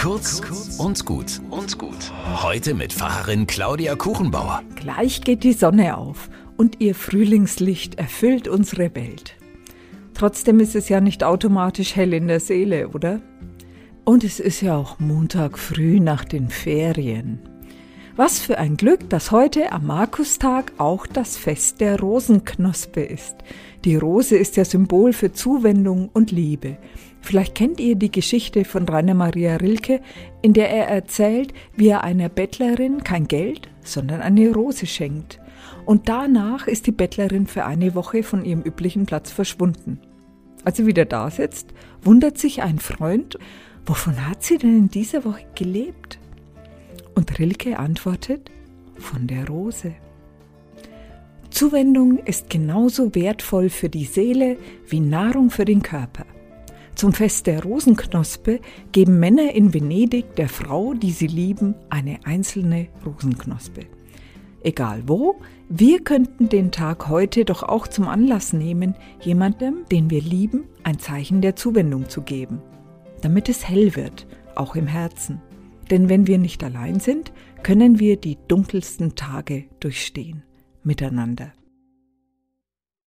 Kurz und gut und gut. Heute mit Pfarrerin Claudia Kuchenbauer. Gleich geht die Sonne auf und ihr Frühlingslicht erfüllt unsere Welt. Trotzdem ist es ja nicht automatisch hell in der Seele, oder? Und es ist ja auch Montag früh nach den Ferien. Was für ein Glück, dass heute am Markustag auch das Fest der Rosenknospe ist. Die Rose ist ja Symbol für Zuwendung und Liebe. Vielleicht kennt ihr die Geschichte von Rainer Maria Rilke, in der er erzählt, wie er einer Bettlerin kein Geld, sondern eine Rose schenkt. Und danach ist die Bettlerin für eine Woche von ihrem üblichen Platz verschwunden. Als sie wieder da sitzt, wundert sich ein Freund, wovon hat sie denn in dieser Woche gelebt? Rilke antwortet, von der Rose. Zuwendung ist genauso wertvoll für die Seele wie Nahrung für den Körper. Zum Fest der Rosenknospe geben Männer in Venedig der Frau, die sie lieben, eine einzelne Rosenknospe. Egal wo, wir könnten den Tag heute doch auch zum Anlass nehmen, jemandem, den wir lieben, ein Zeichen der Zuwendung zu geben, damit es hell wird, auch im Herzen. Denn wenn wir nicht allein sind, können wir die dunkelsten Tage durchstehen miteinander.